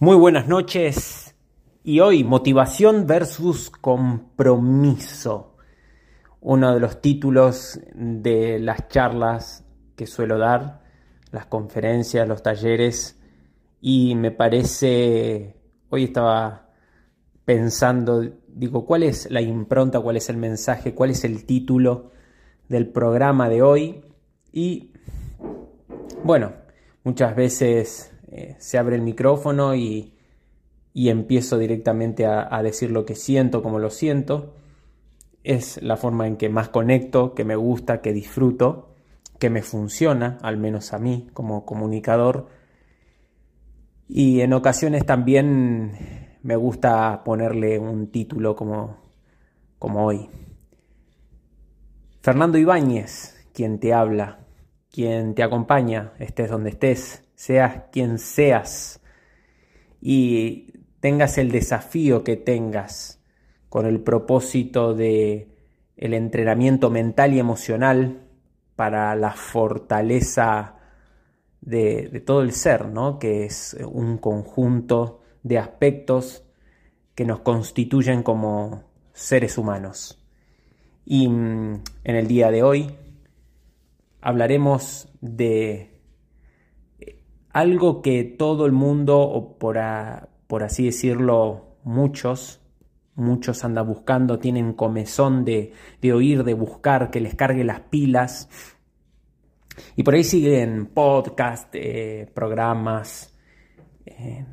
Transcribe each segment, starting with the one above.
Muy buenas noches y hoy motivación versus compromiso. Uno de los títulos de las charlas que suelo dar, las conferencias, los talleres y me parece, hoy estaba pensando, digo, ¿cuál es la impronta, cuál es el mensaje, cuál es el título del programa de hoy? Y bueno, muchas veces eh, se abre el micrófono y, empiezo directamente a, decir lo que siento, como lo siento. Es la forma en que más conecto, que me gusta, que disfruto, que me funciona, al menos a mí como comunicador. Y en ocasiones también me gusta ponerle un título como, como hoy. Fernando Ibáñez, quien te habla, quien te acompaña, estés donde estés, seas quien seas y tengas el desafío que tengas con el propósito de el entrenamiento mental y emocional para la fortaleza de, todo el ser, ¿no? que es un conjunto de aspectos que nos constituyen como seres humanos. Y mm, en el día de hoy hablaremos de algo que todo el mundo, o por, así decirlo, muchos, muchos andan buscando, tienen comezón de, oír, de buscar, que les cargue las pilas. Y por ahí siguen podcast, eh, programas, eh,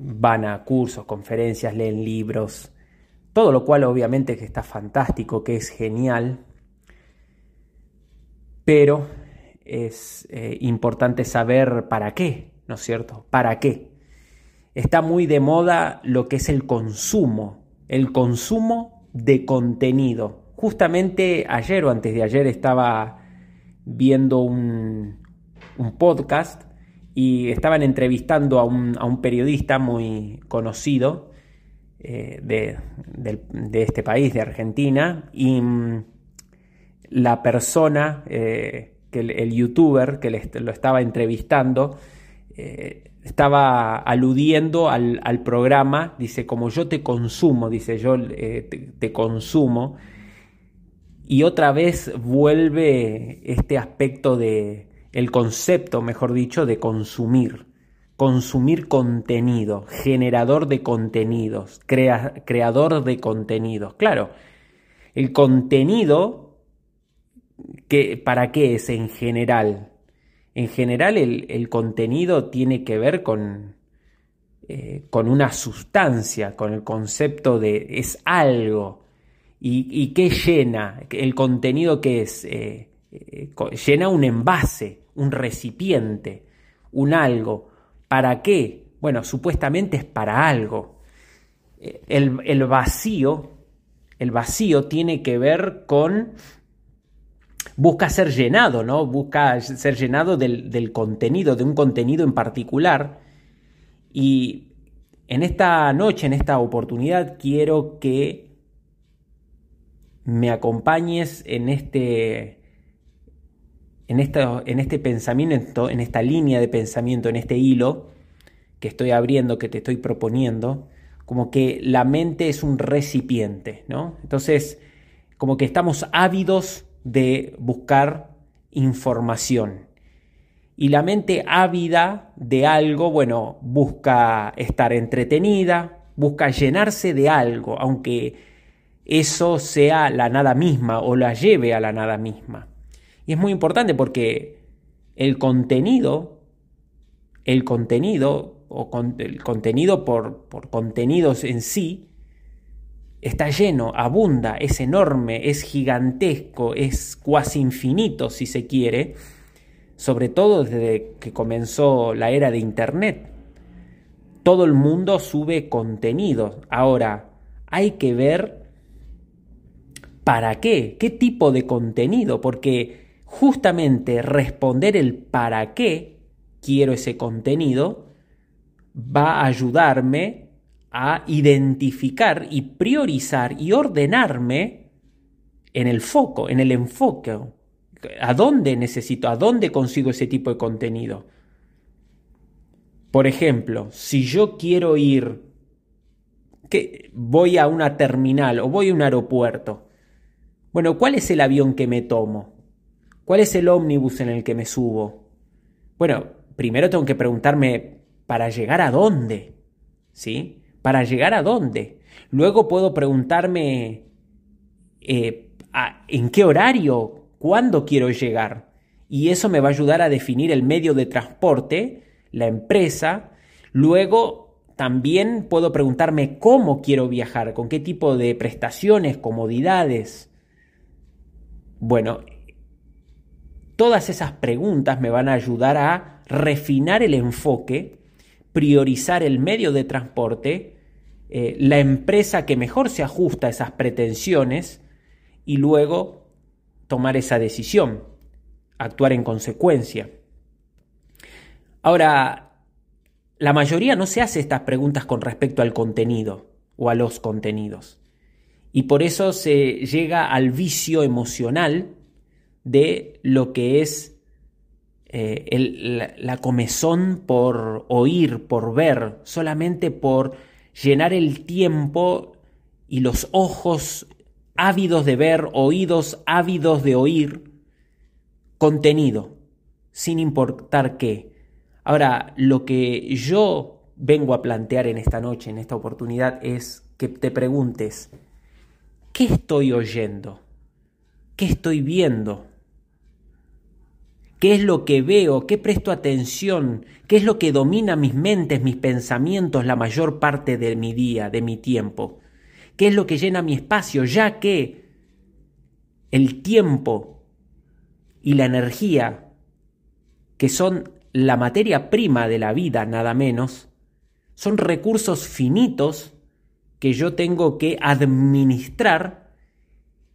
van a cursos, conferencias, leen libros, todo lo cual obviamente que está fantástico, que es genial, pero es eh, importante saber para qué, ¿no es cierto? ¿Para qué? Está muy de moda lo que es el consumo, el consumo de contenido. Justamente ayer o antes de ayer estaba viendo un, podcast y estaban entrevistando a un, periodista muy conocido eh, de, este país, de Argentina, y mm, la persona eh, que el, youtuber que lo estaba entrevistando eh, estaba aludiendo al, programa, dice, como yo te consumo, dice, yo eh, te, consumo, y otra vez vuelve este aspecto de, el concepto, mejor dicho, de consumir, consumir contenido, generador de contenidos, creador de contenidos. Claro, el contenido ¿Para qué es en general? En general el, contenido tiene que ver con, eh, con una sustancia, con el concepto de es algo. ¿Y, qué llena? El contenido que es, eh, eh, llena un envase, un recipiente, un algo. ¿Para qué? Bueno, supuestamente es para algo. El, el vacío, el vacío tiene que ver con busca ser llenado, ¿no? Busca ser llenado del, contenido, de un contenido en particular. Y en esta noche, en esta oportunidad, quiero que me acompañes en este, en, en este pensamiento, en esta línea de pensamiento, en este hilo que estoy abriendo, que te estoy proponiendo, como que la mente es un recipiente, ¿no? Entonces, como que estamos ávidos de buscar información. Y la mente ávida de algo, bueno, busca estar entretenida, busca llenarse de algo, aunque eso sea la nada misma o la lleve a la nada misma. Y es muy importante porque el contenido, el contenido o el contenido por, por contenidos en sí, está lleno, abunda, es enorme, es gigantesco, es cuasi infinito si se quiere, sobre todo desde que comenzó la era de Internet. Todo el mundo sube contenido. Ahora, hay que ver para qué, qué tipo de contenido, porque justamente responder el para qué quiero ese contenido va a ayudarme a identificar y priorizar y ordenarme en el foco, en el enfoque. ¿A dónde necesito? ¿A dónde consigo ese tipo de contenido? Por ejemplo, si yo quiero ir, que voy a una terminal o voy a un aeropuerto, bueno, ¿cuál es el avión que me tomo? ¿Cuál es el ómnibus en el que me subo? Bueno, primero tengo que preguntarme, ¿para llegar a dónde? ¿Sí? ¿Para llegar a dónde? Luego puedo preguntarme, eh, ¿en qué horario? ¿Cuándo quiero llegar? Y eso me va a ayudar a definir el medio de transporte la empresa. Luego también puedo preguntarme cómo quiero viajar, con qué tipo de prestaciones, comodidades. Bueno, todas esas preguntas me van a ayudar a refinar el enfoque, priorizar el medio de transporte, eh, la empresa que mejor se ajusta a esas pretensiones y luego tomar esa decisión, actuar en consecuencia. Ahora, la mayoría no se hace estas preguntas con respecto al contenido o a los contenidos. Y por eso se llega al vicio emocional de lo que es eh, la, la comezón por oír, por ver, solamente por llenar el tiempo y los ojos ávidos de ver, oídos ávidos de oír contenido, sin importar qué. Ahora, lo que yo vengo a plantear en esta noche, en esta oportunidad, es que te preguntes, ¿qué estoy oyendo? ¿Qué estoy viendo? ¿Qué es lo que veo? ¿Qué presto atención? ¿Qué es lo que domina mis mentes, mis pensamientos la mayor parte de mi día, de mi tiempo? ¿Qué es lo que llena mi espacio? Ya que el tiempo y la energía, que son la materia prima de la vida, nada menos, son recursos finitos que yo tengo que administrar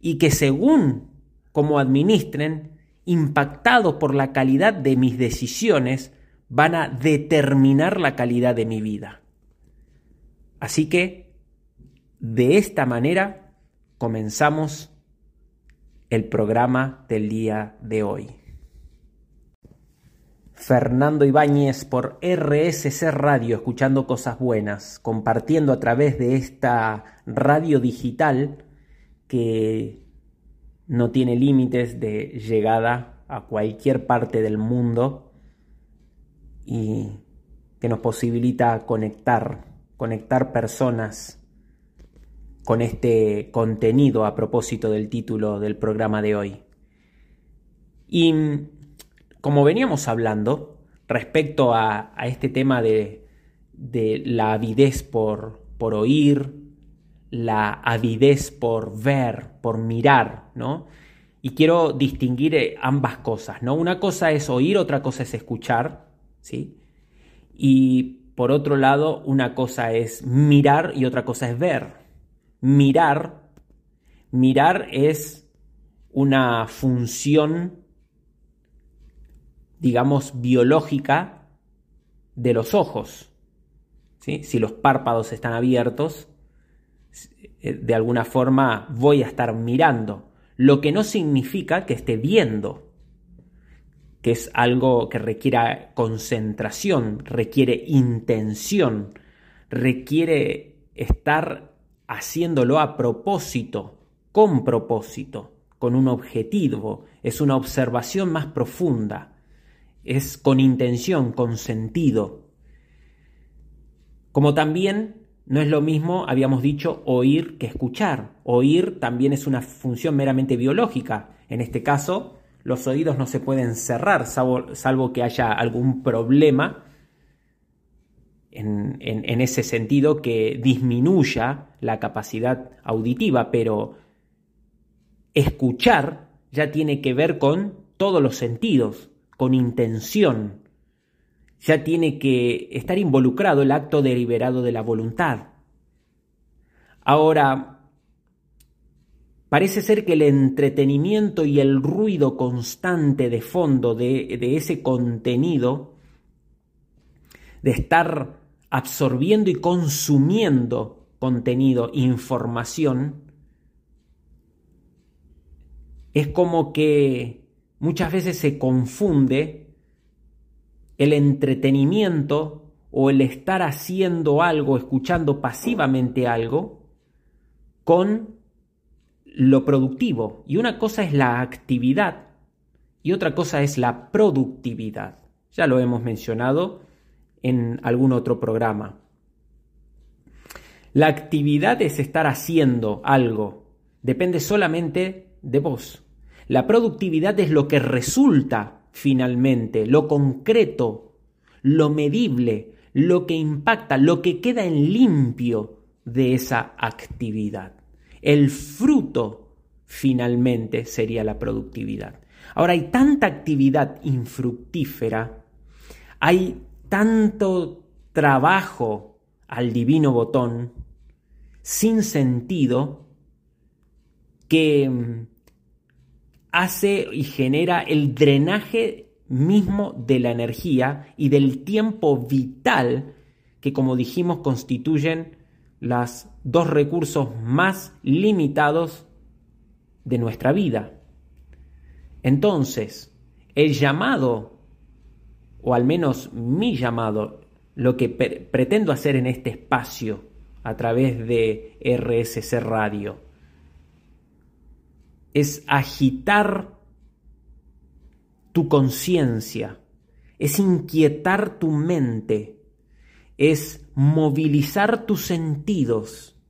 y que según como administren, impactados por la calidad de mis decisiones, van a determinar la calidad de mi vida. Así que, de esta manera, comenzamos el programa del día de hoy. Fernando Ibáñez por RSC Radio, escuchando cosas buenas, compartiendo a través de esta radio digital que no tiene límites de llegada a cualquier parte del mundo y que nos posibilita conectar, conectar personas con este contenido a propósito del título del programa de hoy. Y como veníamos hablando respecto a, este tema de, la avidez por, por oír, la avidez por ver, por mirar, ¿no? Y quiero distinguir eh, ambas cosas, ¿no? Una cosa es oír, otra cosa es escuchar, ¿sí? Y por otro lado, una cosa es mirar y otra cosa es ver. Mirar, mirar es una función digamos, biológica de los ojos. ¿sí? Si los párpados están abiertos, de alguna forma voy a estar mirando, lo que no significa que esté viendo, que es algo que requiere concentración, requiere intención, requiere estar haciéndolo a propósito, con propósito, con un objetivo, es una observación más profunda es con intención, con sentido. Como también no es lo mismo, habíamos dicho, oír que escuchar. Oír también es una función meramente biológica. En este caso, los oídos no se pueden cerrar, salvo, que haya algún problema en, ese sentido que disminuya la capacidad auditiva, pero escuchar ya tiene que ver con todos los sentidos, con intención. Ya tiene que estar involucrado el acto deliberado de la voluntad. Ahora, parece ser que el entretenimiento y el ruido constante de fondo de, de ese contenido, de estar absorbiendo y consumiendo contenido, información, es como que muchas veces se confunde el entretenimiento o el estar haciendo algo, escuchando pasivamente algo, con lo productivo. Y una cosa es la actividad y otra cosa es la productividad. Ya lo hemos mencionado en algún otro programa. La actividad es estar haciendo algo. Depende solamente de vos. La productividad es lo que resulta finalmente, lo concreto, lo medible, lo que impacta, lo que queda en limpio de esa actividad. El fruto finalmente sería la productividad. Ahora hay tanta actividad infructífera, hay tanto trabajo al divino botón sin sentido que mm, hace y genera el drenaje mismo de la energía y del tiempo vital que, como dijimos, constituyen los dos recursos más limitados de nuestra vida. Entonces, el llamado, o al menos mi llamado, lo que pretendo hacer en este espacio a través de RSC Radio, es agitar tu conciencia, es inquietar tu mente, es movilizar tus sentidos,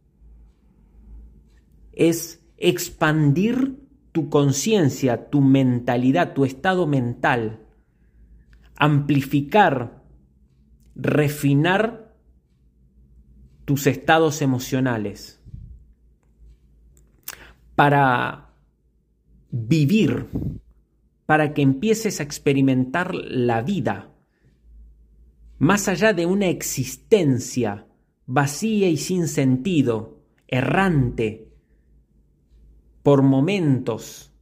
es expandir tu conciencia, tu mentalidad, tu estado mental, amplificar, refinar tus estados emocionales. Para vivir para que empieces a experimentar la vida, más allá de una existencia vacía y sin sentido, errante, por momentos,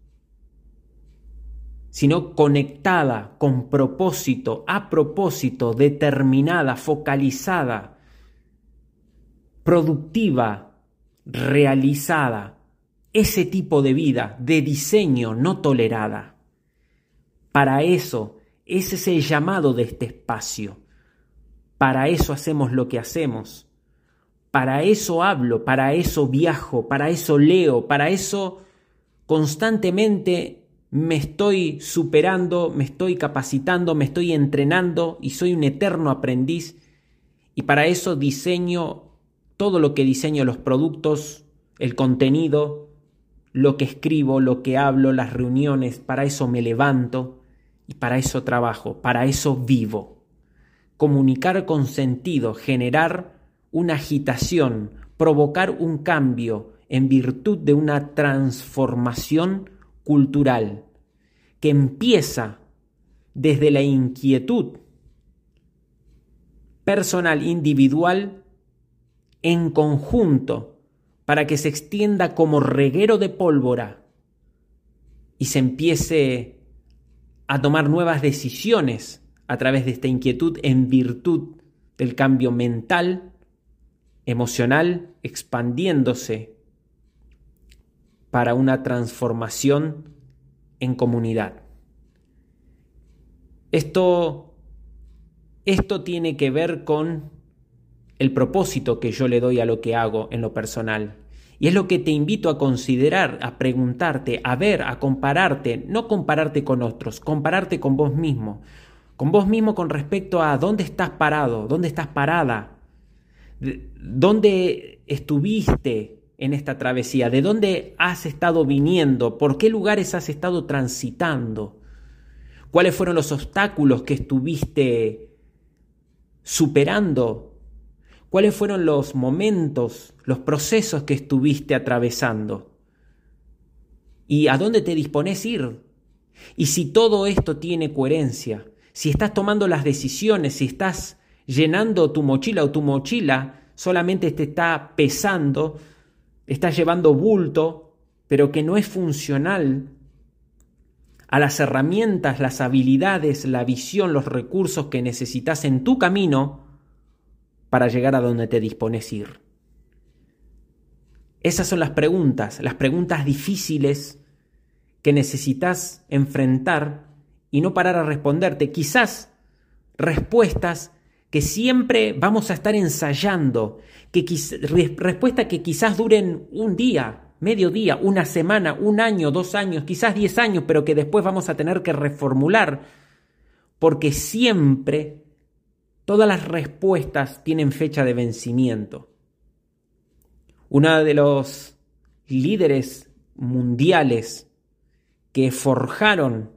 sino conectada, con propósito, a propósito, determinada, focalizada, productiva, realizada, ese tipo de vida, de diseño no tolerada. Para eso, ese es el llamado de este espacio. Para eso hacemos lo que hacemos. Para eso hablo, para eso viajo, para eso leo, para eso constantemente me estoy superando, me estoy capacitando, me estoy entrenando y soy un eterno aprendiz. Y para eso diseño todo lo que diseño, los productos, el contenido, lo que escribo, lo que hablo, las reuniones, para eso me levanto y para eso trabajo, para eso vivo. Comunicar con sentido, generar una agitación, provocar un cambio en virtud de una transformación cultural que empieza desde la inquietud personal, individual, en conjunto, para que se extienda como reguero de pólvora y se empiece a tomar nuevas decisiones a través de esta inquietud en virtud del cambio mental, emocional, expandiéndose para una transformación en comunidad. Esto, esto tiene que ver con el propósito que yo le doy a lo que hago en lo personal. Y es lo que te invito a considerar, a preguntarte, a ver, a compararte, no compararte con otros, compararte con vos mismo, con vos mismo con respecto a dónde estás parado, dónde estás parada, dónde estuviste en esta travesía, de dónde has estado viniendo, por qué lugares has estado transitando, cuáles fueron los obstáculos que estuviste superando ¿Cuáles fueron los momentos, los procesos que estuviste atravesando? ¿Y a dónde te dispones ir? Y si todo esto tiene coherencia, si estás tomando las decisiones, si estás llenando tu mochila o tu mochila solamente te está pesando, estás llevando bulto, pero que no es funcional a las herramientas, las habilidades, la visión, los recursos que necesitas en tu camino, para llegar a donde te dispones ir? Esas son las preguntas, las preguntas difíciles que necesitas enfrentar y no parar a responderte. Quizás respuestas que siempre vamos a estar ensayando, que respuestas que quizás duren un día, medio día, una semana, un año, dos años, quizás diez años, pero que después vamos a tener que reformular, porque siempre todas las respuestas tienen fecha de vencimiento. Uno de los líderes mundiales que forjaron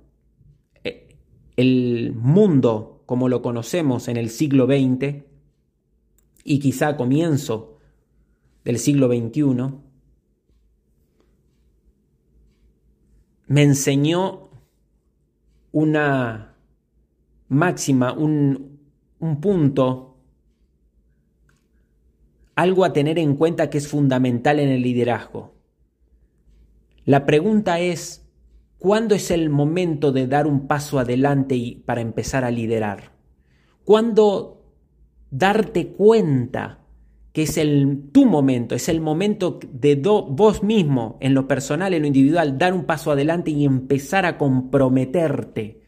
eh, el mundo como lo conocemos en el siglo XX y quizá comienzo del siglo XXI, me enseñó una máxima, un, un punto, algo a tener en cuenta que es fundamental en el liderazgo. La pregunta es, ¿Cuándo es el momento de dar un paso adelante y para empezar a liderar? ¿Cuándo darte cuenta que es el, tu momento, es el momento de vos mismo, en lo personal, en lo individual, dar un paso adelante y empezar a comprometerte?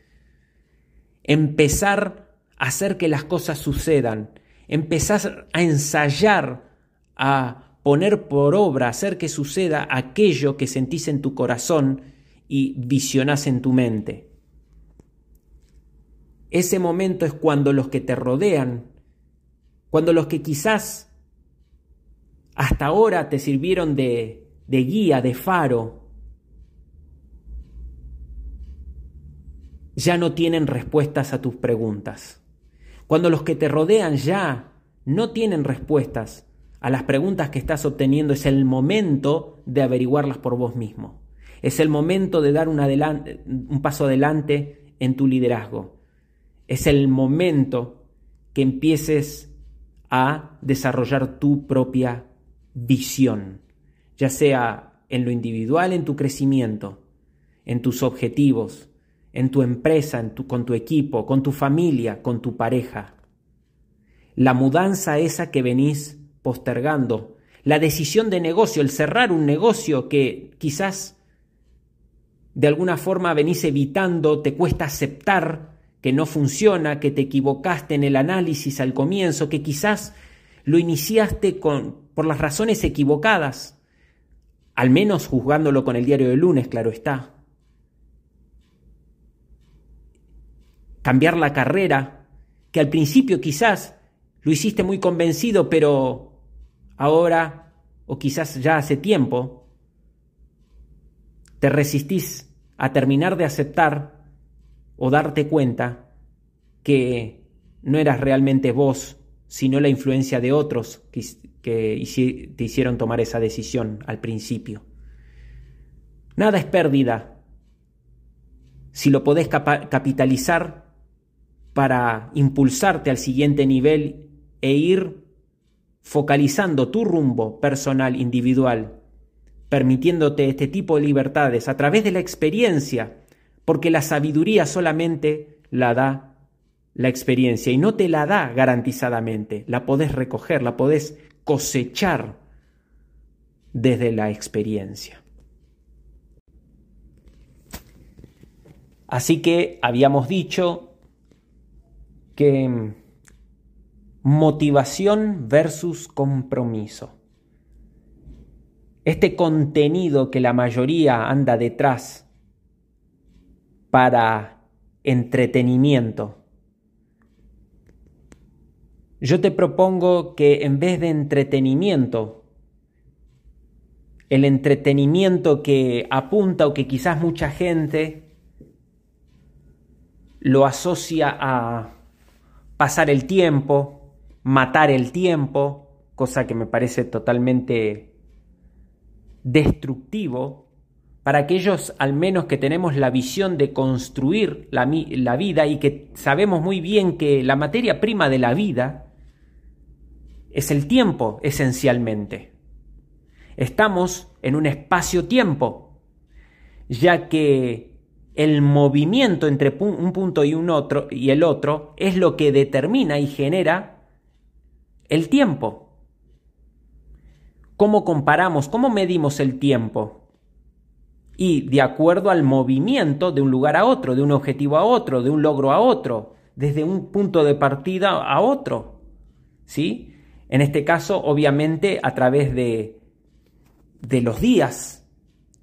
Empezar hacer que las cosas sucedan, empezar a ensayar, a poner por obra, hacer que suceda aquello que sentís en tu corazón y visionás en tu mente. Ese momento es cuando los que te rodean, cuando los que quizás hasta ahora te sirvieron de, de guía, de faro, ya no tienen respuestas a tus preguntas. Cuando los que te rodean ya no tienen respuestas a las preguntas que estás obteniendo, es el momento de averiguarlas por vos mismo. Es el momento de dar un, un paso adelante en tu liderazgo. Es el momento que empieces a desarrollar tu propia visión, ya sea en lo individual, en tu crecimiento, en tus objetivos, en tu empresa, en tu, con tu equipo, con tu familia, con tu pareja. La mudanza esa que venís postergando, la decisión de negocio, el cerrar un negocio que quizás de alguna forma venís evitando, te cuesta aceptar que no funciona, que te equivocaste en el análisis al comienzo, que quizás lo iniciaste con, por las razones equivocadas, al menos juzgándolo con el diario de lunes, claro está. Cambiar la carrera, que al principio quizás lo hiciste muy convencido, pero ahora, o quizás ya hace tiempo, te resistís a terminar de aceptar o darte cuenta que no eras realmente vos, sino la influencia de otros que, te hicieron tomar esa decisión al principio. Nada es pérdida si lo podés capitalizar para impulsarte al siguiente nivel e ir focalizando tu rumbo personal, individual, permitiéndote este tipo de libertades a través de la experiencia, porque la sabiduría solamente la da la experiencia y no te la da garantizadamente, la podés recoger, la podés cosechar desde la experiencia. Así que habíamos dicho que motivación versus compromiso este contenido que la mayoría anda detrás para entretenimiento. Yo te propongo que en vez de entretenimiento, el entretenimiento que apunta o que quizás mucha gente lo asocia a pasar el tiempo, matar el tiempo, cosa que me parece totalmente destructivo para aquellos al menos que tenemos la visión de construir la, la, vida y que sabemos muy bien que la materia prima de la vida es el tiempo esencialmente. Estamos en un espacio-tiempo, ya que el movimiento entre un punto y un otro y el otro es lo que determina y genera el tiempo. ¿Cómo comparamos, cómo medimos el tiempo? Y de acuerdo al movimiento de un lugar a otro, de un objetivo a otro, de un logro a otro, desde un punto de partida a otro. ¿Sí? En este caso, obviamente, a través de, de los días,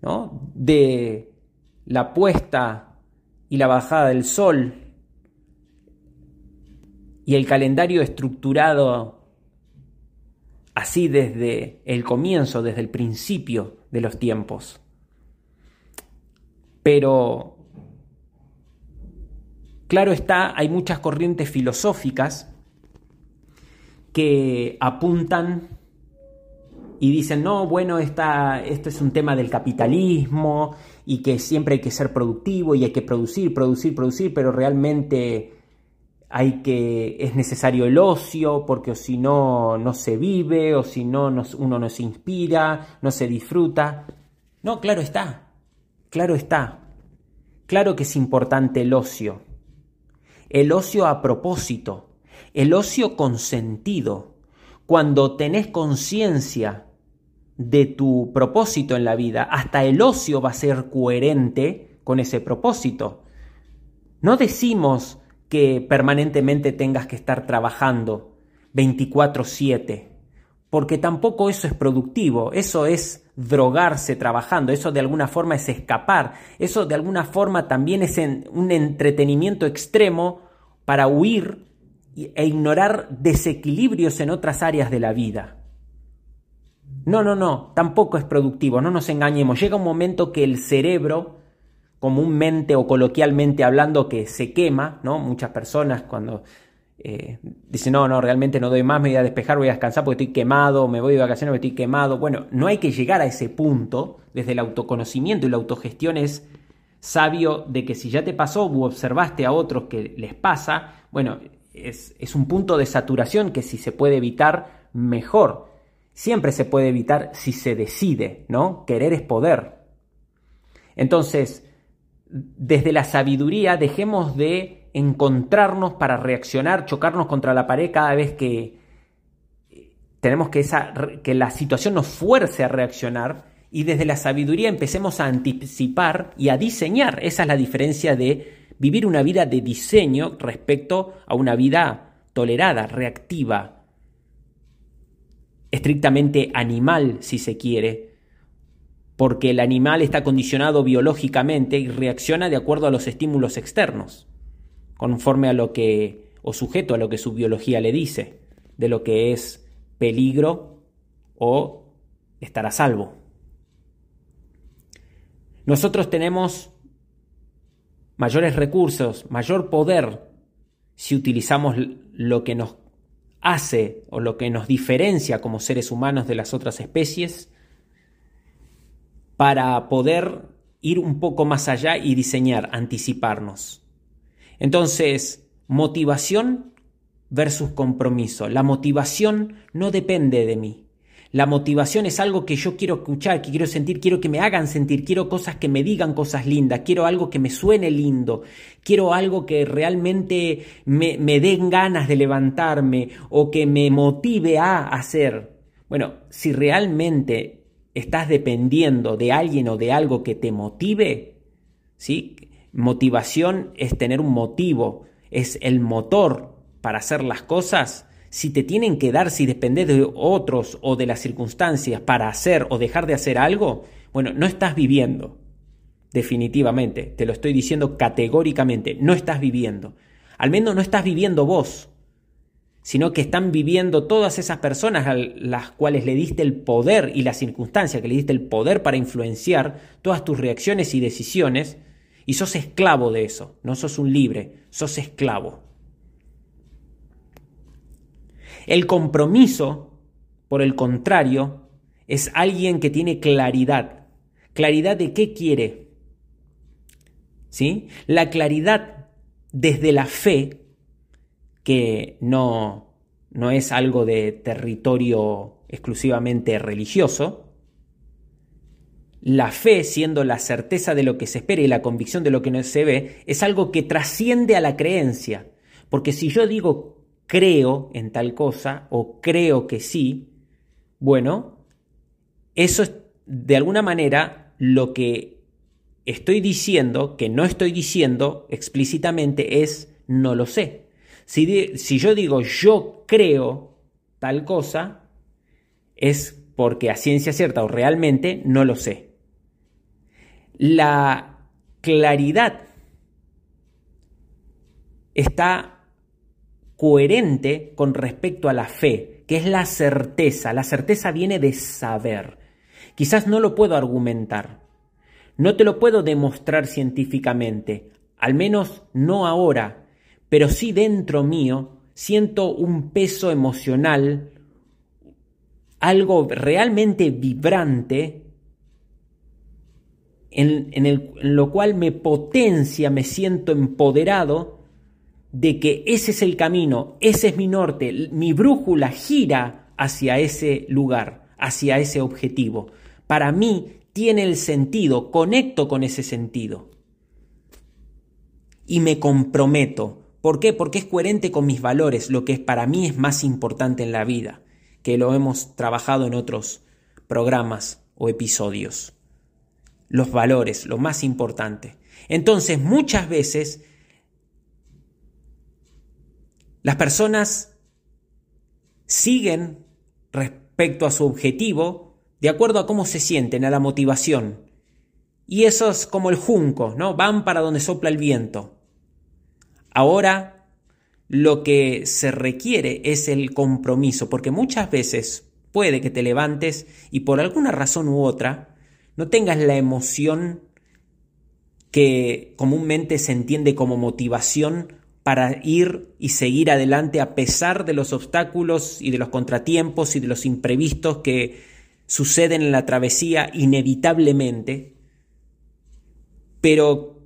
¿no? de la puesta y la bajada del sol, y el calendario estructurado así desde el comienzo, desde el principio de los tiempos. Pero, claro está, hay muchas corrientes filosóficas que apuntan y dicen, no, bueno, esto es un tema del capitalismo y que siempre hay que ser productivo y hay que producir, producir, producir, pero realmente hay que es necesario el ocio porque si no no se vive o si no uno no se inspira, no se disfruta. No, claro está. Claro está. Claro que es importante el ocio. El ocio a propósito, el ocio con sentido. Cuando tenés conciencia de tu propósito en la vida, hasta el ocio va a ser coherente con ese propósito. No decimos que permanentemente tengas que estar trabajando 24/7, porque tampoco eso es productivo, eso es drogarse trabajando, eso de alguna forma es escapar, eso de alguna forma también es un entretenimiento extremo para huir e ignorar desequilibrios en otras áreas de la vida. No, no, no, tampoco es productivo, no nos engañemos. Llega un momento que el cerebro comúnmente o coloquialmente hablando que se quema, ¿no? Muchas personas cuando eh, dicen, no, no, realmente no doy más, me voy a despejar, voy a descansar porque estoy quemado, me voy de vacaciones porque estoy quemado. Bueno, no hay que llegar a ese punto, desde el autoconocimiento y la autogestión es sabio de que si ya te pasó u observaste a otros que les pasa, bueno, es, es un punto de saturación que si se puede evitar, mejor. Siempre se puede evitar si se decide, ¿no? Querer es poder. Entonces, desde la sabiduría dejemos de encontrarnos para reaccionar, chocarnos contra la pared cada vez que eh, tenemos que, esa, que la situación nos fuerce a reaccionar y desde la sabiduría empecemos a anticipar y a diseñar. Esa es la diferencia de vivir una vida de diseño respecto a una vida tolerada, reactiva, estrictamente animal si se quiere, porque el animal está condicionado biológicamente y reacciona de acuerdo a los estímulos externos, conforme a lo que, o sujeto a lo que su biología le dice, de lo que es peligro o estar a salvo. Nosotros tenemos mayores recursos, mayor poder si utilizamos lo que nos hace o lo que nos diferencia como seres humanos de las otras especies para poder ir un poco más allá y diseñar, anticiparnos. Entonces, motivación versus compromiso. La motivación no depende de mí. La motivación es algo que yo quiero escuchar, que quiero sentir, quiero que me hagan sentir, quiero cosas que me digan cosas lindas, quiero algo que me suene lindo, quiero algo que realmente me, me den ganas de levantarme o que me motive a hacer. Bueno, si realmente estás dependiendo de alguien o de algo que te motive, ¿sí? Motivación es tener un motivo, es el motor para hacer las cosas. Si te tienen que dar, si dependes de otros o de las circunstancias para hacer o dejar de hacer algo, bueno, no estás viviendo. Definitivamente, te lo estoy diciendo categóricamente, no estás viviendo. Al menos no estás viviendo vos sino que están viviendo todas esas personas a las cuales le diste el poder y la circunstancia que le diste el poder para influenciar todas tus reacciones y decisiones, y sos esclavo de eso, no sos un libre, sos esclavo. El compromiso, por el contrario, es alguien que tiene claridad. Claridad de qué quiere. ¿Sí? La claridad desde la fe que no, no es algo de territorio exclusivamente religioso, la fe, siendo la certeza de lo que se espera y la convicción de lo que no se ve, es algo que trasciende a la creencia. Porque si yo digo creo en tal cosa o creo que sí, bueno, eso es de alguna manera lo que estoy diciendo, que no estoy diciendo explícitamente, es no lo sé. Si, si yo digo yo creo tal cosa, es porque a ciencia cierta o realmente no lo sé. La claridad está coherente con respecto a la fe, que es la certeza. La certeza viene de saber. Quizás no lo puedo argumentar, no te lo puedo demostrar científicamente, al menos no ahora, pero sí dentro mío siento un peso emocional, algo realmente vibrante, en, en, lo cual me potencia, me siento empoderado de que ese es el camino, ese es mi norte, mi brújula gira hacia ese lugar, hacia ese objetivo. Para mí tiene el sentido, conecto con ese sentido. Y me comprometo. ¿Por qué? Porque es coherente con mis valores, lo que para mí es más importante en la vida, que lo hemos trabajado en otros programas o episodios. Los valores, lo más importante. Entonces, muchas veces las personas siguen respecto a su objetivo de acuerdo a cómo se sienten, a la motivación. Y eso es como el junco, ¿no? Van para donde sopla el viento. Ahora lo que se requiere es el compromiso, porque muchas veces puede que te levantes y por alguna razón u otra no tengas la emoción que comúnmente se entiende como motivación para ir y seguir adelante a pesar de los obstáculos y de los contratiempos y de los imprevistos que suceden en la travesía inevitablemente, pero,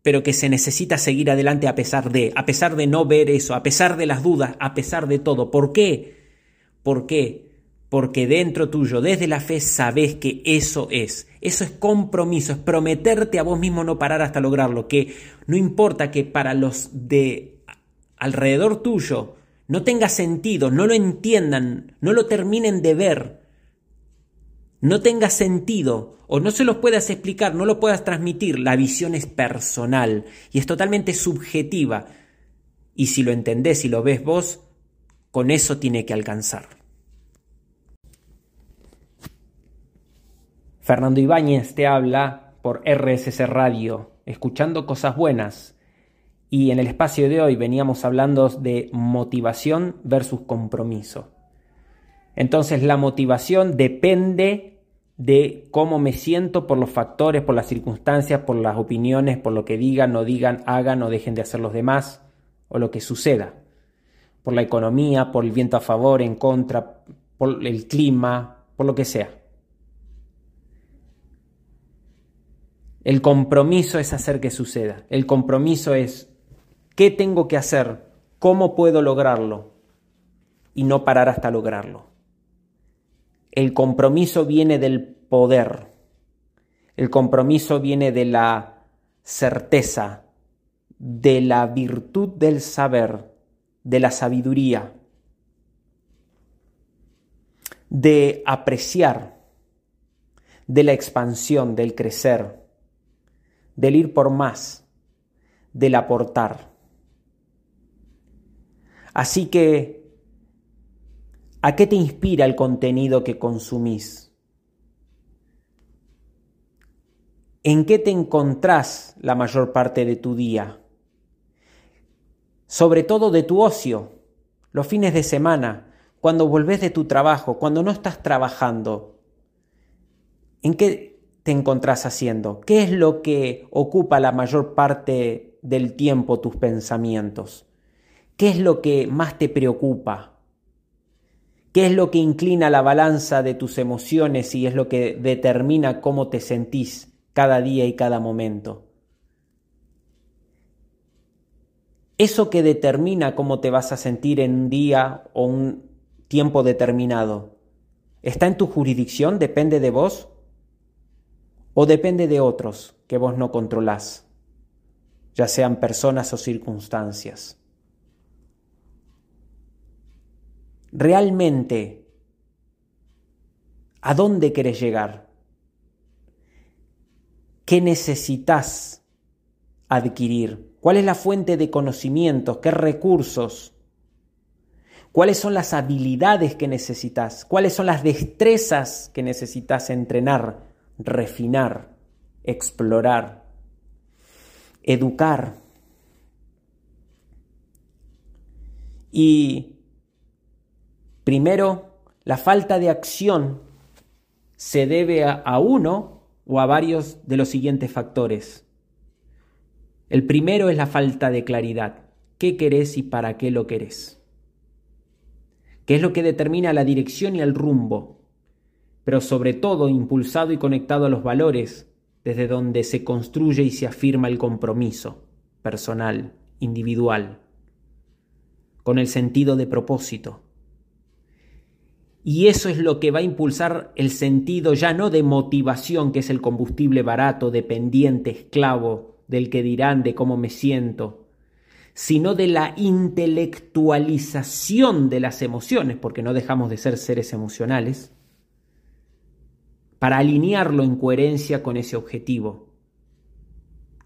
pero que se necesita seguir adelante a pesar de, a pesar de no ver eso, a pesar de las dudas, a pesar de todo. ¿Por qué? ¿Por qué? Porque dentro tuyo, desde la fe, sabes que eso es. Eso es compromiso, es prometerte a vos mismo no parar hasta lograrlo, que no importa que para los de alrededor tuyo no tenga sentido, no lo entiendan, no lo terminen de ver, no tenga sentido o no se los puedas explicar, no lo puedas transmitir, la visión es personal y es totalmente subjetiva. Y si lo entendés y lo ves vos, con eso tiene que alcanzar. Fernando Ibáñez te habla por RSS Radio, escuchando cosas buenas. Y en el espacio de hoy veníamos hablando de motivación versus compromiso. Entonces la motivación depende de cómo me siento por los factores, por las circunstancias, por las opiniones, por lo que digan, no digan, hagan o dejen de hacer los demás, o lo que suceda. Por la economía, por el viento a favor, en contra, por el clima, por lo que sea. El compromiso es hacer que suceda. El compromiso es qué tengo que hacer, cómo puedo lograrlo y no parar hasta lograrlo. El compromiso viene del poder. El compromiso viene de la certeza, de la virtud del saber, de la sabiduría, de apreciar, de la expansión, del crecer del ir por más, del aportar. Así que, ¿a qué te inspira el contenido que consumís? ¿En qué te encontrás la mayor parte de tu día? Sobre todo de tu ocio, los fines de semana, cuando volvés de tu trabajo, cuando no estás trabajando. ¿En qué te encontrás haciendo? ¿Qué es lo que ocupa la mayor parte del tiempo tus pensamientos? ¿Qué es lo que más te preocupa? ¿Qué es lo que inclina la balanza de tus emociones y es lo que determina cómo te sentís cada día y cada momento? Eso que determina cómo te vas a sentir en un día o un tiempo determinado, ¿está en tu jurisdicción? ¿Depende de vos? O depende de otros que vos no controlás, ya sean personas o circunstancias. Realmente, ¿a dónde querés llegar? ¿Qué necesitas adquirir? ¿Cuál es la fuente de conocimientos? ¿Qué recursos? ¿Cuáles son las habilidades que necesitas? ¿Cuáles son las destrezas que necesitas entrenar, refinar, explorar, educar? Y primero, la falta de acción se debe a, uno o a varios de los siguientes factores. El primero es la falta de claridad. ¿Qué querés y para qué lo querés? ¿Qué es lo que determina la dirección y el rumbo? Pero sobre todo impulsado y conectado a los valores, desde donde se construye y se afirma el compromiso personal, individual con el sentido de propósito. Y eso es lo que va a impulsar el sentido ya no de motivación, que es el combustible barato, dependiente, esclavo, del que dirán de cómo me siento, sino de la intelectualización de las emociones, porque no dejamos de ser seres emocionales, para alinearlo en coherencia con ese objetivo,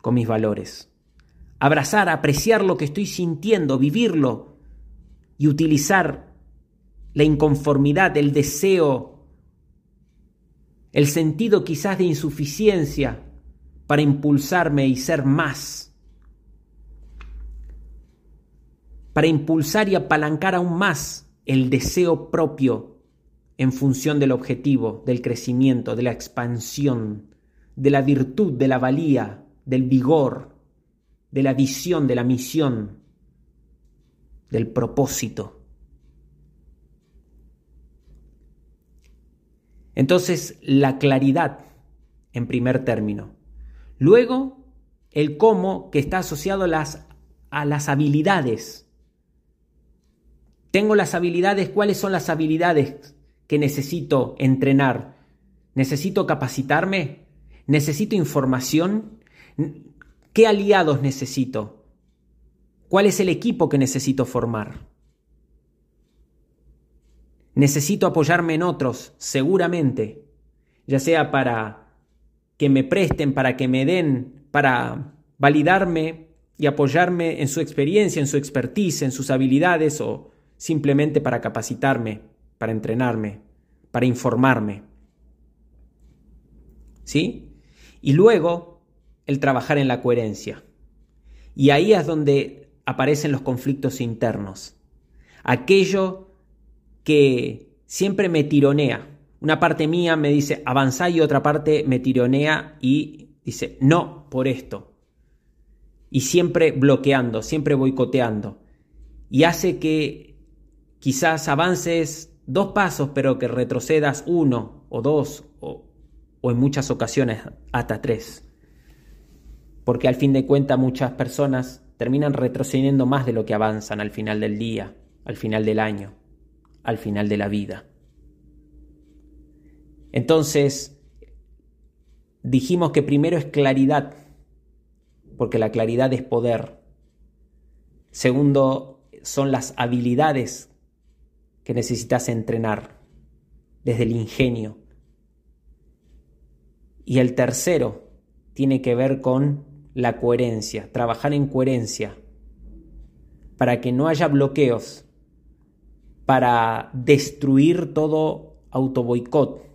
con mis valores. Abrazar, apreciar lo que estoy sintiendo, vivirlo, y utilizar la inconformidad, el deseo, el sentido quizás de insuficiencia para impulsarme y ser más, para impulsar y apalancar aún más el deseo propio en función del objetivo, del crecimiento, de la expansión, de la virtud, de la valía, del vigor, de la visión, de la misión del propósito. Entonces, la claridad en primer término. Luego, el cómo que está asociado a las, a las habilidades. Tengo las habilidades, ¿cuáles son las habilidades que necesito entrenar? ¿Necesito capacitarme? ¿Necesito información? ¿Qué aliados necesito? ¿Cuál es el equipo que necesito formar? Necesito apoyarme en otros, seguramente, ya sea para que me presten, para que me den, para validarme y apoyarme en su experiencia, en su expertise, en sus habilidades o simplemente para capacitarme, para entrenarme, para informarme. ¿Sí? Y luego el trabajar en la coherencia. Y ahí es donde aparecen los conflictos internos. Aquello que siempre me tironea. Una parte mía me dice avanzá y otra parte me tironea y dice no por esto. Y siempre bloqueando, siempre boicoteando. Y hace que quizás avances dos pasos, pero que retrocedas uno o dos o, o en muchas ocasiones hasta tres. Porque al fin de cuentas muchas personas terminan retrocediendo más de lo que avanzan al final del día, al final del año, al final de la vida. Entonces, dijimos que primero es claridad, porque la claridad es poder. Segundo, son las habilidades que necesitas entrenar desde el ingenio. Y el tercero tiene que ver con la coherencia, trabajar en coherencia, para que no haya bloqueos, para destruir todo autoboicot,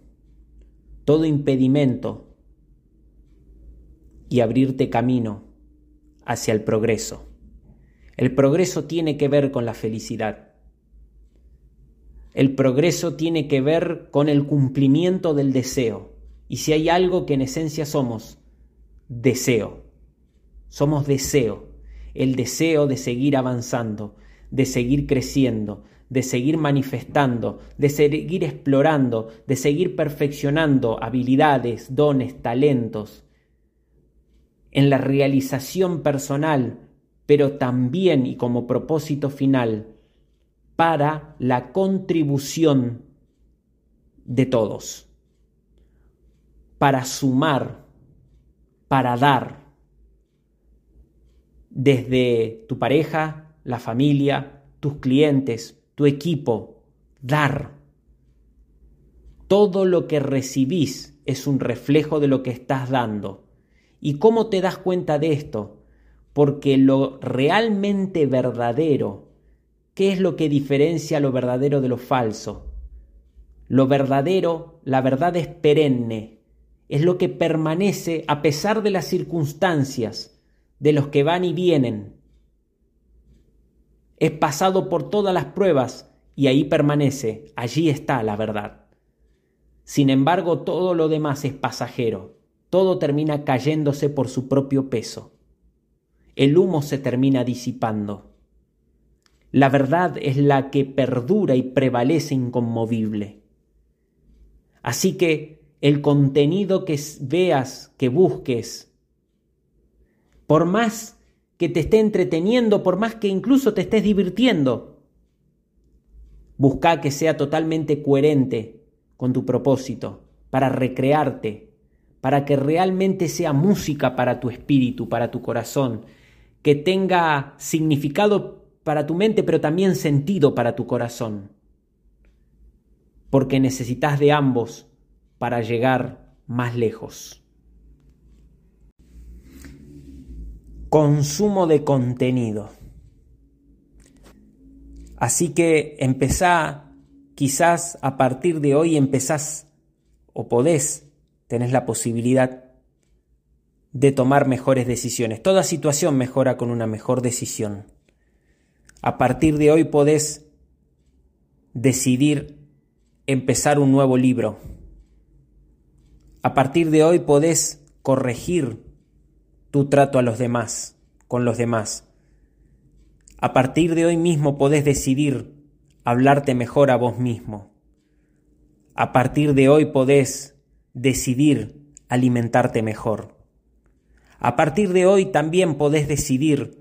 todo impedimento y abrirte camino hacia el progreso. El progreso tiene que ver con la felicidad. El progreso tiene que ver con el cumplimiento del deseo. Y si hay algo que en esencia somos, deseo. Somos deseo, el deseo de seguir avanzando, de seguir creciendo, de seguir manifestando, de seguir explorando, de seguir perfeccionando habilidades, dones, talentos, en la realización personal, pero también y como propósito final, para la contribución de todos, para sumar, para dar, desde tu pareja, la familia, tus clientes, tu equipo, dar. Todo lo que recibís es un reflejo de lo que estás dando. ¿Y cómo te das cuenta de esto? porque lo realmente verdadero, ¿qué es lo que diferencia lo verdadero de lo falso? Lo verdadero, la verdad es perenne, es lo que permanece a pesar de las circunstancias, de los que van y vienen. Es pasado por todas las pruebas y ahí permanece, allí está la verdad. Sin embargo, todo lo demás es pasajero, todo termina cayéndose por su propio peso. El humo se termina disipando. La verdad es la que perdura y prevalece inconmovible. Así que el contenido que veas, que busques, por más que te esté entreteniendo, por más que incluso te estés divirtiendo, busca que sea totalmente coherente con tu propósito, para recrearte, para que realmente sea música para tu espíritu, para tu corazón, que tenga significado para tu mente, pero también sentido para tu corazón. Porque necesitas de ambos para llegar más lejos. Consumo de contenido. Así que empezá, quizás a partir de hoy empezás o podés, tenés la posibilidad de tomar mejores decisiones. Toda situación mejora con una mejor decisión. A partir de hoy podés decidir empezar un nuevo libro. A partir de hoy podés corregir tu trato a los demás, con los demás. A partir de hoy mismo podés decidir hablarte mejor a vos mismo. A partir de hoy podés decidir alimentarte mejor. A partir de hoy también podés decidir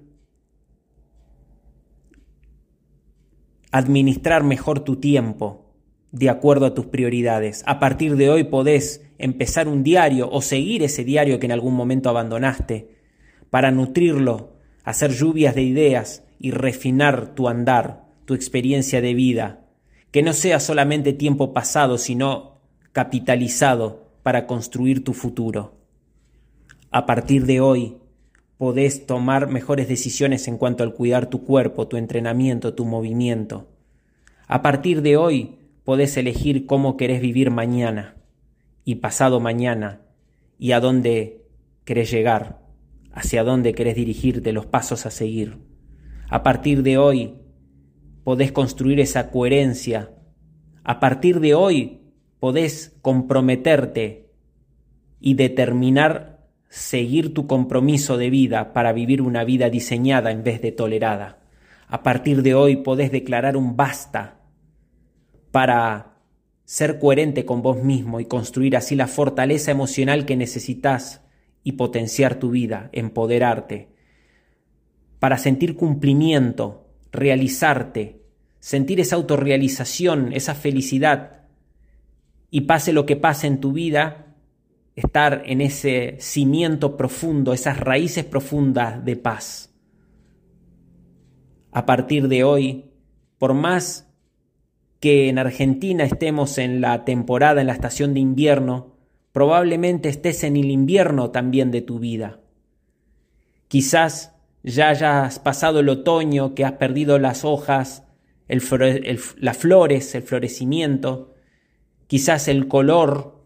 administrar mejor tu tiempo de acuerdo a tus prioridades. A partir de hoy podés empezar un diario o seguir ese diario que en algún momento abandonaste para nutrirlo, hacer lluvias de ideas y refinar tu andar, tu experiencia de vida, que no sea solamente tiempo pasado, sino capitalizado para construir tu futuro. A partir de hoy, podés tomar mejores decisiones en cuanto al cuidar tu cuerpo, tu entrenamiento, tu movimiento. A partir de hoy, podés elegir cómo querés vivir mañana y pasado mañana y a dónde querés llegar, hacia dónde querés dirigirte, los pasos a seguir. A partir de hoy, podés construir esa coherencia. A partir de hoy, podés comprometerte y determinar seguir tu compromiso de vida para vivir una vida diseñada en vez de tolerada. A partir de hoy podés declarar un basta para ser coherente con vos mismo y construir así la fortaleza emocional que necesitas y potenciar tu vida, empoderarte, para sentir cumplimiento, realizarte, sentir esa autorrealización, esa felicidad, y pase lo que pase en tu vida, estar en ese cimiento profundo, esas raíces profundas de paz. A partir de hoy, por más que en Argentina estemos en la temporada, en la estación de invierno, probablemente estés en el invierno también de tu vida. Quizás ya hayas pasado el otoño, que has perdido las hojas, las flores, el florecimiento, quizás el color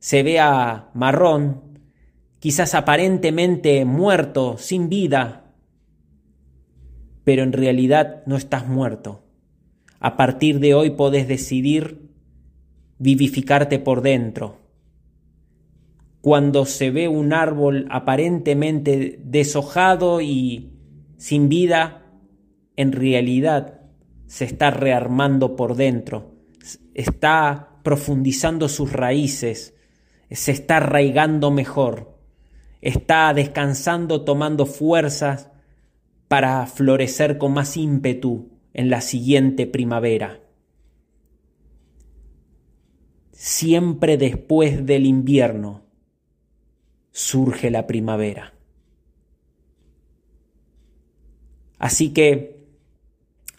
se vea marrón, quizás aparentemente muerto, sin vida, pero en realidad no estás muerto. A partir de hoy podés decidir vivificarte por dentro. Cuando se ve un árbol aparentemente deshojado y sin vida, en realidad se está rearmando por dentro, está profundizando sus raíces, se está arraigando mejor, está descansando, tomando fuerzas para florecer con más ímpetu en la siguiente primavera. Siempre después del invierno surge la primavera. Así que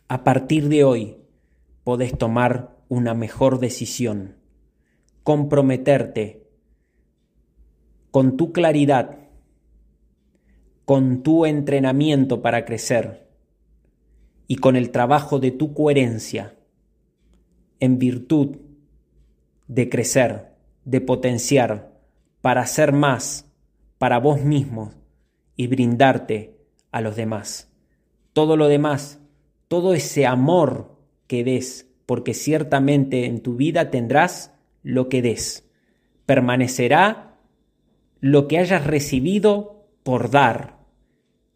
a partir de hoy podés tomar una mejor decisión, comprometerte con tu claridad, con tu entrenamiento para crecer y con el trabajo de tu coherencia en virtud de crecer, de potenciar, para hacer más para vos mismo y brindarte a los demás. Todo lo demás, todo ese amor que des, porque ciertamente en tu vida tendrás lo que des. Permanecerá lo que hayas recibido por dar,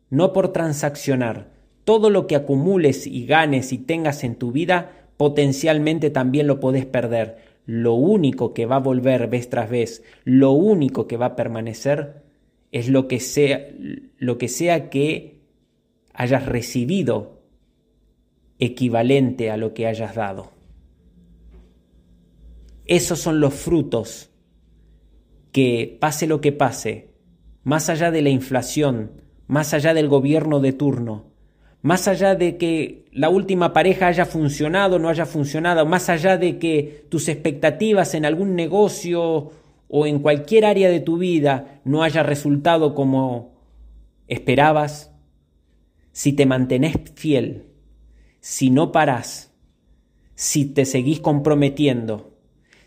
no por transaccionar. Todo lo que acumules y ganes y tengas en tu vida potencialmente también lo podés perder. Lo único que va a volver vez tras vez, lo único que va a permanecer es lo que sea, lo que, sea que hayas recibido equivalente a lo que hayas dado. Esos son los frutos que, pase lo que pase, más allá de la inflación, más allá del gobierno de turno, más allá de que la última pareja haya funcionado o no haya funcionado, más allá de que tus expectativas en algún negocio o en cualquier área de tu vida no haya resultado como esperabas, si te mantenés fiel, si no parás, si te seguís comprometiendo,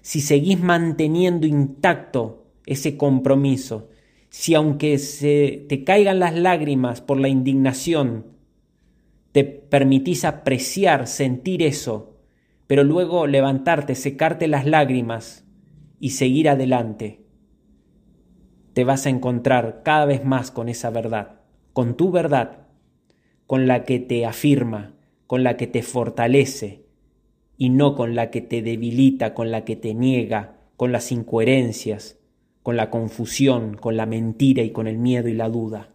si seguís manteniendo intacto ese compromiso, si aunque se te caigan las lágrimas por la indignación, te permitís apreciar, sentir eso, pero luego levantarte, secarte las lágrimas y seguir adelante, te vas a encontrar cada vez más con esa verdad, con tu verdad, con la que te afirma, con la que te fortalece, y no con la que te debilita, con la que te niega, con las incoherencias, con la confusión, con la mentira y con el miedo y la duda,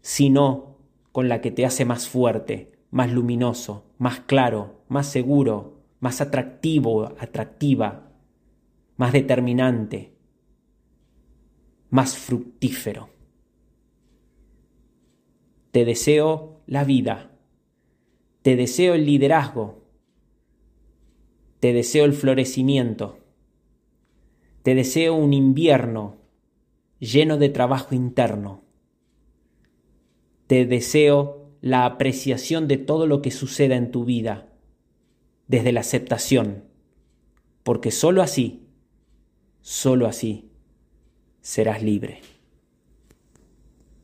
sino con la que te hace más fuerte, más luminoso, más claro, más seguro, más atractivo, atractiva, más determinante, más fructífero. Te deseo la vida, te deseo el liderazgo, te deseo el florecimiento, te deseo un invierno lleno de trabajo interno te deseo la apreciación de todo lo que suceda en tu vida, desde la aceptación, porque sólo así, sólo así serás libre.